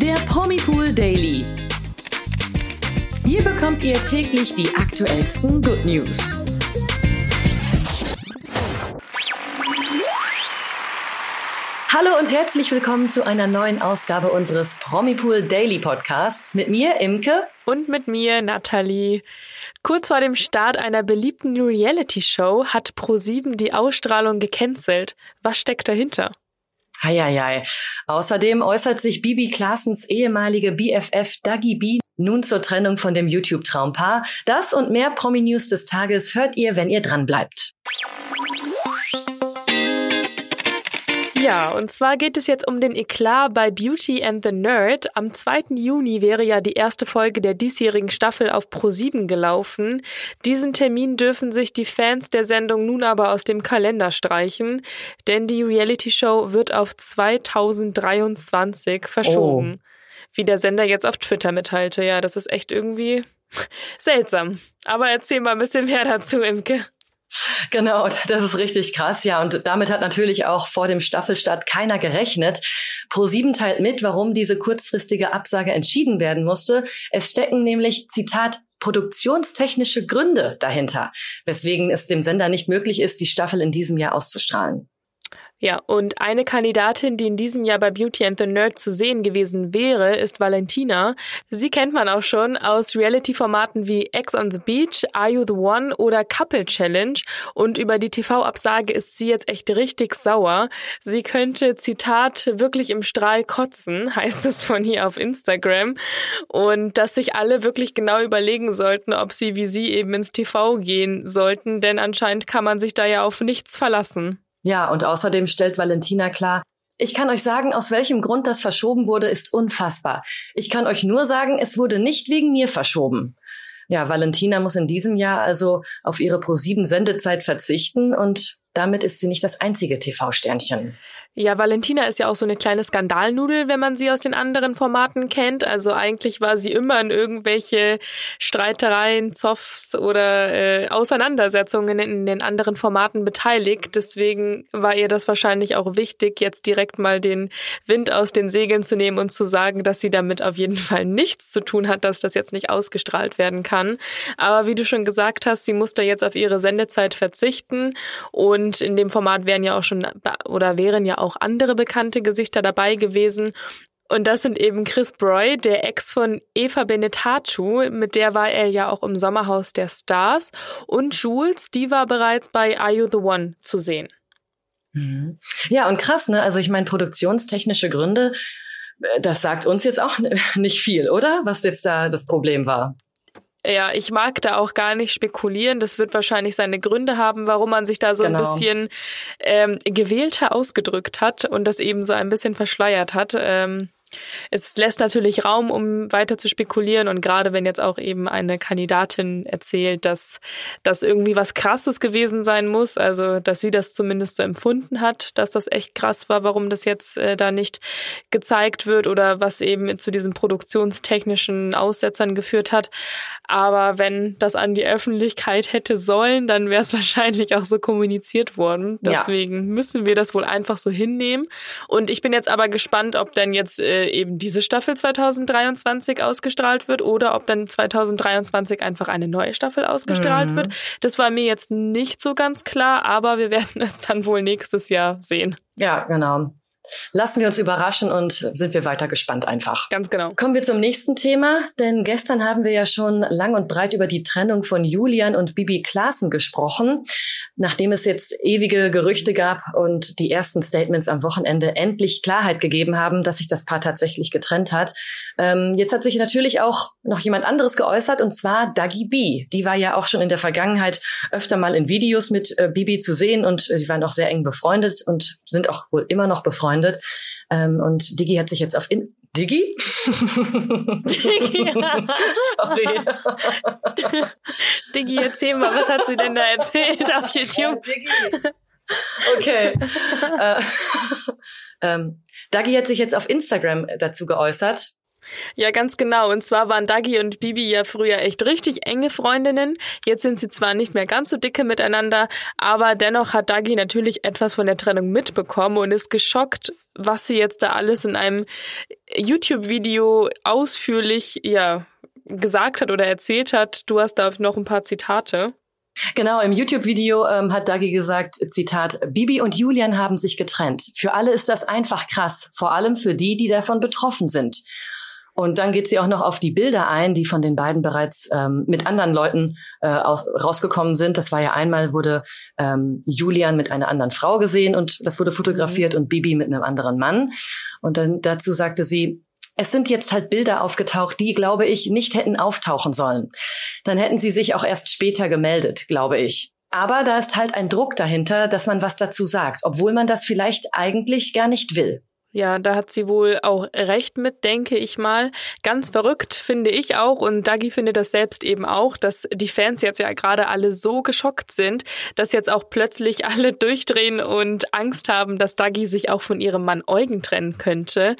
der Promipool Daily. Hier bekommt ihr täglich die aktuellsten Good News. Hallo und herzlich willkommen zu einer neuen Ausgabe unseres Promipool Daily Podcasts mit mir, Imke. Und mit mir, Nathalie. Kurz vor dem Start einer beliebten Reality-Show hat ProSieben die Ausstrahlung gecancelt. Was steckt dahinter? Heieiei. Außerdem äußert sich Bibi Klaasens ehemalige BFF Dagi B nun zur Trennung von dem YouTube-Traumpaar. Das und mehr Promi-News des Tages hört ihr, wenn ihr dran bleibt. Ja, und zwar geht es jetzt um den Eklat bei Beauty and the Nerd. Am 2. Juni wäre ja die erste Folge der diesjährigen Staffel auf Pro7 gelaufen. Diesen Termin dürfen sich die Fans der Sendung nun aber aus dem Kalender streichen, denn die Reality-Show wird auf 2023 verschoben. Oh. Wie der Sender jetzt auf Twitter mitteilte. Ja, das ist echt irgendwie seltsam. Aber erzähl mal ein bisschen mehr dazu, Imke. Genau, das ist richtig krass, ja. Und damit hat natürlich auch vor dem Staffelstart keiner gerechnet. Pro7 teilt mit, warum diese kurzfristige Absage entschieden werden musste. Es stecken nämlich, Zitat, produktionstechnische Gründe dahinter, weswegen es dem Sender nicht möglich ist, die Staffel in diesem Jahr auszustrahlen. Ja, und eine Kandidatin, die in diesem Jahr bei Beauty and the Nerd zu sehen gewesen wäre, ist Valentina. Sie kennt man auch schon aus Reality-Formaten wie X on the Beach, Are You the One oder Couple Challenge. Und über die TV-Absage ist sie jetzt echt richtig sauer. Sie könnte, Zitat, wirklich im Strahl kotzen, heißt es von ihr auf Instagram. Und dass sich alle wirklich genau überlegen sollten, ob sie wie sie eben ins TV gehen sollten, denn anscheinend kann man sich da ja auf nichts verlassen. Ja, und außerdem stellt Valentina klar, ich kann euch sagen, aus welchem Grund das verschoben wurde, ist unfassbar. Ich kann euch nur sagen, es wurde nicht wegen mir verschoben. Ja, Valentina muss in diesem Jahr also auf ihre Pro7 Sendezeit verzichten und damit ist sie nicht das einzige TV-Sternchen. Ja, Valentina ist ja auch so eine kleine Skandalnudel, wenn man sie aus den anderen Formaten kennt. Also eigentlich war sie immer in irgendwelche Streitereien, Zoffs oder äh, Auseinandersetzungen in den anderen Formaten beteiligt. Deswegen war ihr das wahrscheinlich auch wichtig, jetzt direkt mal den Wind aus den Segeln zu nehmen und zu sagen, dass sie damit auf jeden Fall nichts zu tun hat, dass das jetzt nicht ausgestrahlt werden kann. Aber wie du schon gesagt hast, sie musste jetzt auf ihre Sendezeit verzichten und in dem Format wären ja auch schon oder wären ja auch andere bekannte Gesichter dabei gewesen. Und das sind eben Chris Broy, der Ex von Eva Benetatu, mit der war er ja auch im Sommerhaus der Stars. Und Jules, die war bereits bei Are You the One zu sehen. Mhm. Ja, und krass, ne? Also ich meine, produktionstechnische Gründe, äh, das sagt uns jetzt auch nicht viel, oder? Was jetzt da das Problem war. Ja, ich mag da auch gar nicht spekulieren. Das wird wahrscheinlich seine Gründe haben, warum man sich da so genau. ein bisschen ähm, gewählter ausgedrückt hat und das eben so ein bisschen verschleiert hat. Ähm, es lässt natürlich Raum, um weiter zu spekulieren und gerade wenn jetzt auch eben eine Kandidatin erzählt, dass das irgendwie was Krasses gewesen sein muss, also dass sie das zumindest so empfunden hat, dass das echt krass war, warum das jetzt äh, da nicht gezeigt wird oder was eben zu diesen produktionstechnischen Aussetzern geführt hat. Aber wenn das an die Öffentlichkeit hätte sollen, dann wäre es wahrscheinlich auch so kommuniziert worden. Deswegen ja. müssen wir das wohl einfach so hinnehmen. Und ich bin jetzt aber gespannt, ob denn jetzt äh, eben diese Staffel 2023 ausgestrahlt wird oder ob dann 2023 einfach eine neue Staffel ausgestrahlt mhm. wird. Das war mir jetzt nicht so ganz klar, aber wir werden es dann wohl nächstes Jahr sehen. Ja, genau. Lassen wir uns überraschen und sind wir weiter gespannt einfach. Ganz genau. Kommen wir zum nächsten Thema, denn gestern haben wir ja schon lang und breit über die Trennung von Julian und Bibi Klaassen gesprochen. Nachdem es jetzt ewige Gerüchte gab und die ersten Statements am Wochenende endlich Klarheit gegeben haben, dass sich das Paar tatsächlich getrennt hat. Ähm, jetzt hat sich natürlich auch noch jemand anderes geäußert und zwar Dagi B. Die war ja auch schon in der Vergangenheit öfter mal in Videos mit äh, Bibi zu sehen und äh, die waren auch sehr eng befreundet und sind auch wohl immer noch befreundet. Ähm, und Digi hat sich jetzt auf in Digi? Digi. Sorry. Digi, erzähl mal, was hat sie denn da erzählt auf YouTube? Ja, okay. äh, ähm, Dagi hat sich jetzt auf Instagram dazu geäußert Ja, ganz genau. Und zwar waren Dagi und Bibi ja früher echt richtig enge Freundinnen. Jetzt sind sie zwar nicht mehr ganz so dicke miteinander, aber dennoch hat Dagi natürlich etwas von der Trennung mitbekommen und ist geschockt, was sie jetzt da alles in einem YouTube-Video ausführlich, ja, gesagt hat oder erzählt hat. Du hast da noch ein paar Zitate. Genau, im YouTube-Video ähm, hat Dagi gesagt, Zitat, Bibi und Julian haben sich getrennt. Für alle ist das einfach krass, vor allem für die, die davon betroffen sind. Und dann geht sie auch noch auf die Bilder ein, die von den beiden bereits ähm, mit anderen Leuten äh, aus, rausgekommen sind. Das war ja einmal wurde ähm, Julian mit einer anderen Frau gesehen und das wurde fotografiert mhm. und Bibi mit einem anderen Mann. Und dann dazu sagte sie, es sind jetzt halt Bilder aufgetaucht, die, glaube ich, nicht hätten auftauchen sollen. Dann hätten sie sich auch erst später gemeldet, glaube ich. Aber da ist halt ein Druck dahinter, dass man was dazu sagt, obwohl man das vielleicht eigentlich gar nicht will. Ja, da hat sie wohl auch recht mit, denke ich mal. Ganz verrückt finde ich auch und Dagi findet das selbst eben auch, dass die Fans jetzt ja gerade alle so geschockt sind, dass jetzt auch plötzlich alle durchdrehen und Angst haben, dass Dagi sich auch von ihrem Mann Eugen trennen könnte.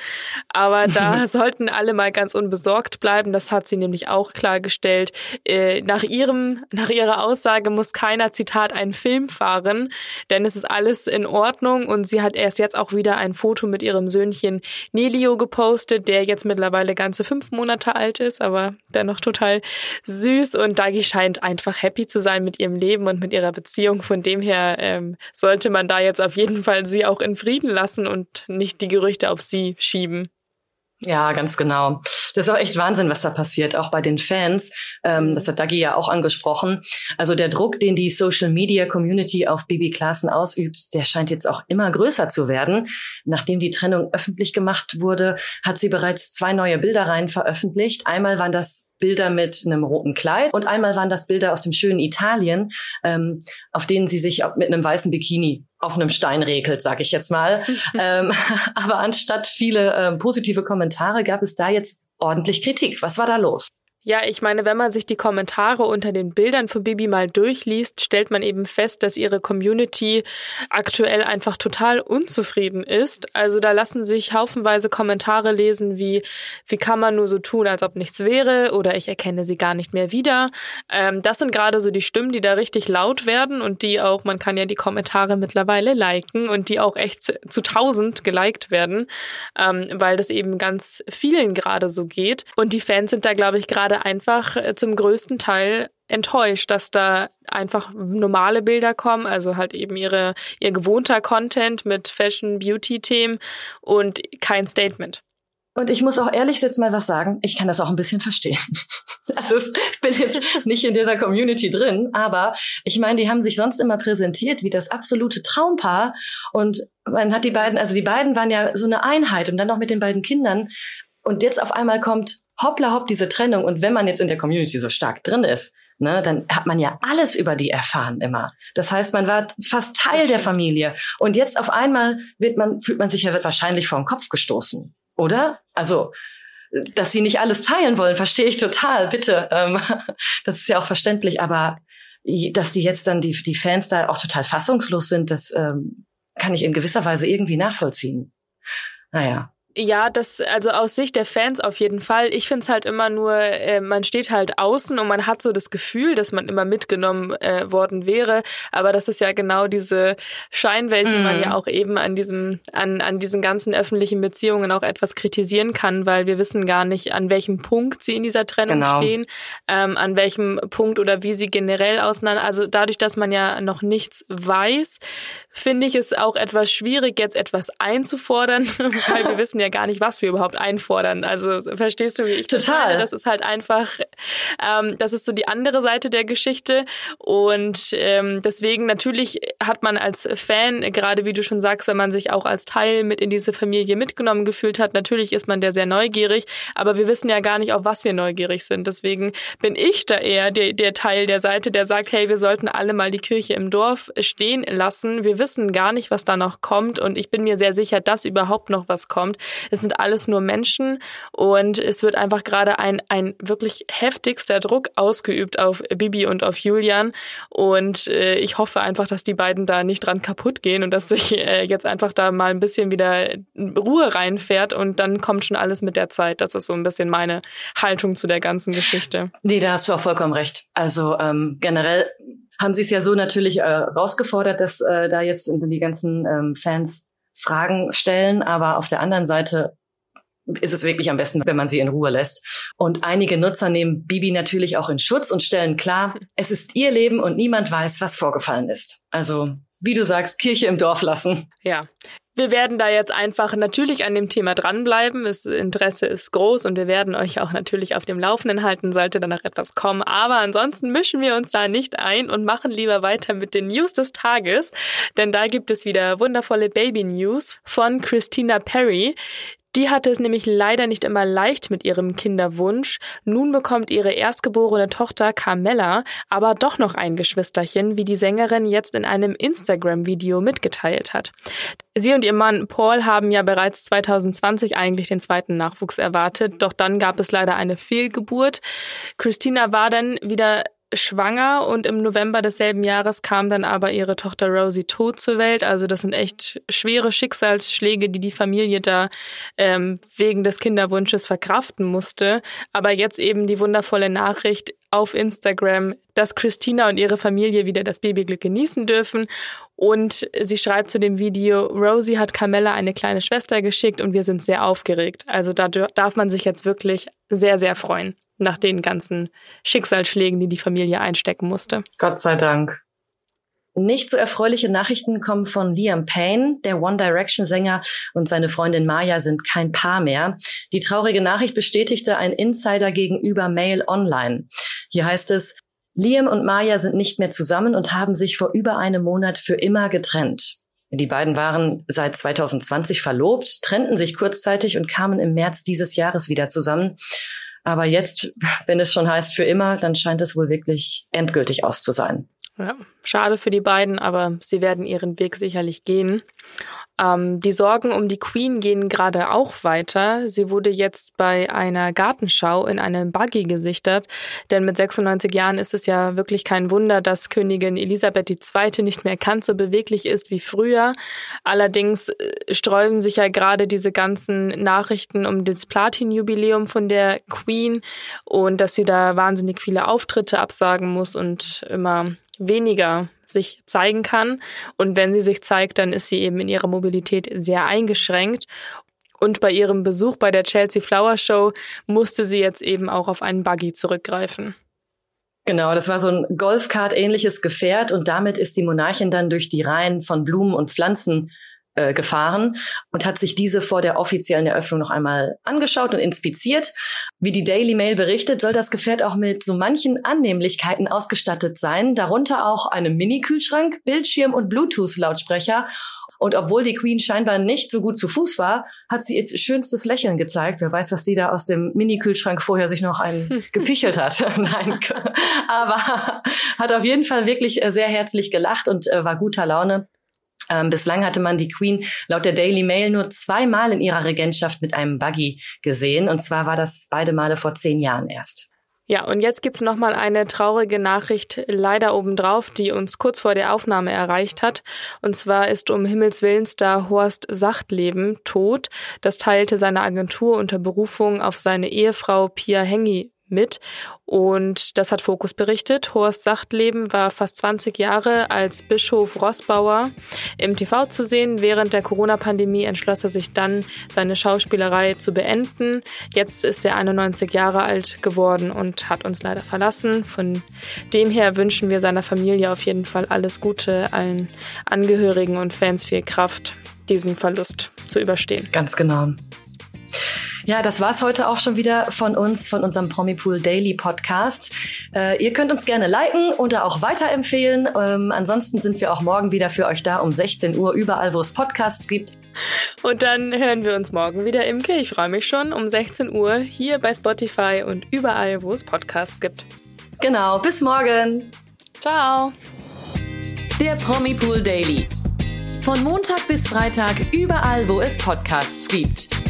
Aber da sollten alle mal ganz unbesorgt bleiben. Das hat sie nämlich auch klargestellt. Äh, nach ihrem, nach ihrer Aussage muss keiner Zitat einen Film fahren, denn es ist alles in Ordnung und sie hat erst jetzt auch wieder ein Foto mit ihrem ihrem Söhnchen Nelio gepostet, der jetzt mittlerweile ganze fünf Monate alt ist, aber dennoch total süß. Und Dagi scheint einfach happy zu sein mit ihrem Leben und mit ihrer Beziehung. Von dem her ähm, sollte man da jetzt auf jeden Fall sie auch in Frieden lassen und nicht die Gerüchte auf sie schieben. Ja, ganz genau. Das ist auch echt Wahnsinn, was da passiert, auch bei den Fans. Ähm, das hat Dagi ja auch angesprochen. Also der Druck, den die Social Media Community auf Bibi Klaassen ausübt, der scheint jetzt auch immer größer zu werden. Nachdem die Trennung öffentlich gemacht wurde, hat sie bereits zwei neue Bilderreihen veröffentlicht. Einmal waren das Bilder mit einem roten Kleid und einmal waren das Bilder aus dem schönen Italien, ähm, auf denen sie sich mit einem weißen Bikini auf einem Stein regelt, sag ich jetzt mal. ähm, aber anstatt viele äh, positive Kommentare gab es da jetzt ordentlich Kritik. Was war da los? Ja, ich meine, wenn man sich die Kommentare unter den Bildern von Bibi mal durchliest, stellt man eben fest, dass ihre Community aktuell einfach total unzufrieden ist. Also da lassen sich haufenweise Kommentare lesen wie, wie kann man nur so tun, als ob nichts wäre oder ich erkenne sie gar nicht mehr wieder. Ähm, das sind gerade so die Stimmen, die da richtig laut werden und die auch, man kann ja die Kommentare mittlerweile liken und die auch echt zu tausend geliked werden, ähm, weil das eben ganz vielen gerade so geht. Und die Fans sind da, glaube ich, gerade gerade einfach äh, zum größten Teil enttäuscht, dass da einfach normale Bilder kommen, also halt eben ihre, ihr gewohnter Content mit Fashion, Beauty-Themen und kein Statement. Und ich muss auch ehrlich jetzt mal was sagen, ich kann das auch ein bisschen verstehen. Also ich bin jetzt nicht in dieser Community drin, aber ich meine, die haben sich sonst immer präsentiert wie das absolute Traumpaar und man hat die beiden, also die beiden waren ja so eine Einheit und dann noch mit den beiden Kindern und jetzt auf einmal kommt hoppla hopp diese Trennung. Und wenn man jetzt in der Community so stark drin ist, ne, dann hat man ja alles über die erfahren immer. Das heißt, man war fast Teil der Familie. Und jetzt auf einmal wird man, fühlt man sich ja wahrscheinlich vor den Kopf gestoßen. Oder? Also, dass sie nicht alles teilen wollen, verstehe ich total, bitte. Ähm, das ist ja auch verständlich, aber dass die jetzt dann die, die Fans da auch total fassungslos sind, das ähm, kann ich in gewisser Weise irgendwie nachvollziehen. Naja. Ja, das, also aus Sicht der Fans auf jeden Fall. Ich finde es halt immer nur, äh, man steht halt außen und man hat so das Gefühl, dass man immer mitgenommen äh, worden wäre. Aber das ist ja genau diese Scheinwelt, mm. die man ja mhm. auch eben an diesem, an, an diesen ganzen öffentlichen Beziehungen auch etwas kritisieren kann, weil wir wissen gar nicht, an welchem Punkt sie in dieser Trennung genau. stehen, ähm, an welchem Punkt oder wie sie generell auseinander. Also dadurch, dass man ja noch nichts weiß, finde ich es auch etwas schwierig, jetzt etwas einzufordern, weil wir wissen ja gar nicht, was wir überhaupt einfordern. Also verstehst du, wie ich Total. Das, das ist halt einfach, ähm, das ist so die andere Seite der Geschichte. Und ähm, deswegen natürlich hat man als Fan, gerade wie du schon sagst, wenn man sich auch als Teil mit in diese Familie mitgenommen gefühlt hat, natürlich ist man der sehr neugierig, aber wir wissen ja gar nicht, auf was wir neugierig sind. Deswegen bin ich da eher der, der Teil der Seite, der sagt, hey, wir sollten alle mal die Kirche im Dorf stehen lassen. Wir wissen gar nicht, was da noch kommt und ich bin mir sehr sicher, dass überhaupt noch was kommt. Es sind alles nur Menschen und es wird einfach gerade ein, ein wirklich heftigster Druck ausgeübt auf Bibi und auf Julian. Und äh, ich hoffe einfach, dass die beiden da nicht dran kaputt gehen und dass sich äh, jetzt einfach da mal ein bisschen wieder Ruhe reinfährt und dann kommt schon alles mit der Zeit. Das ist so ein bisschen meine Haltung zu der ganzen Geschichte. Nee, da hast du auch vollkommen recht. Also ähm, generell haben sie es ja so natürlich äh, rausgefordert, dass äh, da jetzt die ganzen ähm, Fans Fragen stellen, aber auf der anderen Seite ist es wirklich am besten, wenn man sie in Ruhe lässt. Und einige Nutzer nehmen Bibi natürlich auch in Schutz und stellen klar, es ist ihr Leben und niemand weiß, was vorgefallen ist. Also, wie du sagst, Kirche im Dorf lassen. Ja. Wir werden da jetzt einfach natürlich an dem Thema dranbleiben. Das Interesse ist groß und wir werden euch auch natürlich auf dem Laufenden halten, sollte danach etwas kommen. Aber ansonsten mischen wir uns da nicht ein und machen lieber weiter mit den News des Tages. Denn da gibt es wieder wundervolle Baby-News von Christina Perry. Die hatte es nämlich leider nicht immer leicht mit ihrem Kinderwunsch. Nun bekommt ihre erstgeborene Tochter Carmella aber doch noch ein Geschwisterchen, wie die Sängerin jetzt in einem Instagram-Video mitgeteilt hat. Sie und ihr Mann Paul haben ja bereits 2020 eigentlich den zweiten Nachwuchs erwartet, doch dann gab es leider eine Fehlgeburt. Christina war dann wieder schwanger und im November desselben Jahres kam dann aber ihre Tochter Rosie tot zur Welt. Also das sind echt schwere Schicksalsschläge, die die Familie da ähm, wegen des Kinderwunsches verkraften musste. Aber jetzt eben die wundervolle Nachricht auf Instagram, dass Christina und ihre Familie wieder das Babyglück genießen dürfen. Und sie schreibt zu dem Video, Rosie hat Carmella eine kleine Schwester geschickt und wir sind sehr aufgeregt. Also da darf man sich jetzt wirklich sehr, sehr freuen nach den ganzen Schicksalsschlägen, die die Familie einstecken musste. Gott sei Dank. Nicht so erfreuliche Nachrichten kommen von Liam Payne. Der One Direction Sänger und seine Freundin Maya sind kein Paar mehr. Die traurige Nachricht bestätigte ein Insider gegenüber Mail Online. Hier heißt es, Liam und Maya sind nicht mehr zusammen und haben sich vor über einem Monat für immer getrennt. Die beiden waren seit 2020 verlobt, trennten sich kurzzeitig und kamen im März dieses Jahres wieder zusammen. Aber jetzt, wenn es schon heißt für immer, dann scheint es wohl wirklich endgültig aus zu sein. Ja, schade für die beiden, aber sie werden ihren Weg sicherlich gehen. Ähm, die Sorgen um die Queen gehen gerade auch weiter. Sie wurde jetzt bei einer Gartenschau in einem Buggy gesichtet, denn mit 96 Jahren ist es ja wirklich kein Wunder, dass Königin Elisabeth II. nicht mehr ganz so beweglich ist wie früher. Allerdings äh, sträuben sich ja gerade diese ganzen Nachrichten um das Platin-Jubiläum von der Queen und dass sie da wahnsinnig viele Auftritte absagen muss und immer weniger sich zeigen kann. Und wenn sie sich zeigt, dann ist sie eben in ihrer Mobilität sehr eingeschränkt. Und bei ihrem Besuch bei der Chelsea Flower Show musste sie jetzt eben auch auf einen Buggy zurückgreifen. Genau, das war so ein Golfkart-ähnliches Gefährt und damit ist die Monarchin dann durch die Reihen von Blumen und Pflanzen äh, gefahren und hat sich diese vor der offiziellen Eröffnung noch einmal angeschaut und inspiziert. Wie die Daily Mail berichtet, soll das Gefährt auch mit so manchen Annehmlichkeiten ausgestattet sein, darunter auch einem Mini-Kühlschrank, Bildschirm und Bluetooth-Lautsprecher. Und obwohl die Queen scheinbar nicht so gut zu Fuß war, hat sie ihr schönstes Lächeln gezeigt. Wer weiß, was die da aus dem Mini-Kühlschrank vorher sich noch einen gepichelt hat. Nein, aber hat auf jeden Fall wirklich äh, sehr herzlich gelacht und äh, war guter Laune. Ähm, bislang hatte man die Queen laut der Daily Mail nur zweimal in ihrer Regentschaft mit einem Buggy gesehen. Und zwar war das beide Male vor zehn Jahren erst. Ja, und jetzt gibt's noch mal eine traurige Nachricht leider obendrauf, die uns kurz vor der Aufnahme erreicht hat. Und zwar ist um Himmels Willen Star Horst Sachtleben tot. Das teilte seine Agentur unter Berufung auf seine Ehefrau Pia Hengi mit. Und das hat Fokus berichtet. Horst Sachtleben war fast 20 Jahre als Bischof Rossbauer im TV zu sehen. Während der Corona-Pandemie entschloss er sich dann, seine Schauspielerei zu beenden. Jetzt ist er 91 Jahre alt geworden und hat uns leider verlassen. Von dem her wünschen wir seiner Familie auf jeden Fall alles Gute, allen Angehörigen und Fans viel Kraft, diesen Verlust zu überstehen. Ganz genau. Ja, das war's heute auch schon wieder von uns, von unserem Promipool Daily Podcast. Äh, ihr könnt uns gerne liken oder auch weiterempfehlen. Ähm, ansonsten sind wir auch morgen wieder für euch da um 16 Uhr, überall, wo es Podcasts gibt. Und dann hören wir uns morgen wieder, Imke. Ich freue mich schon um 16 Uhr hier bei Spotify und überall, wo es Podcasts gibt. Genau, bis morgen. Ciao. Der Promipool Daily. Von Montag bis Freitag überall, wo es Podcasts gibt.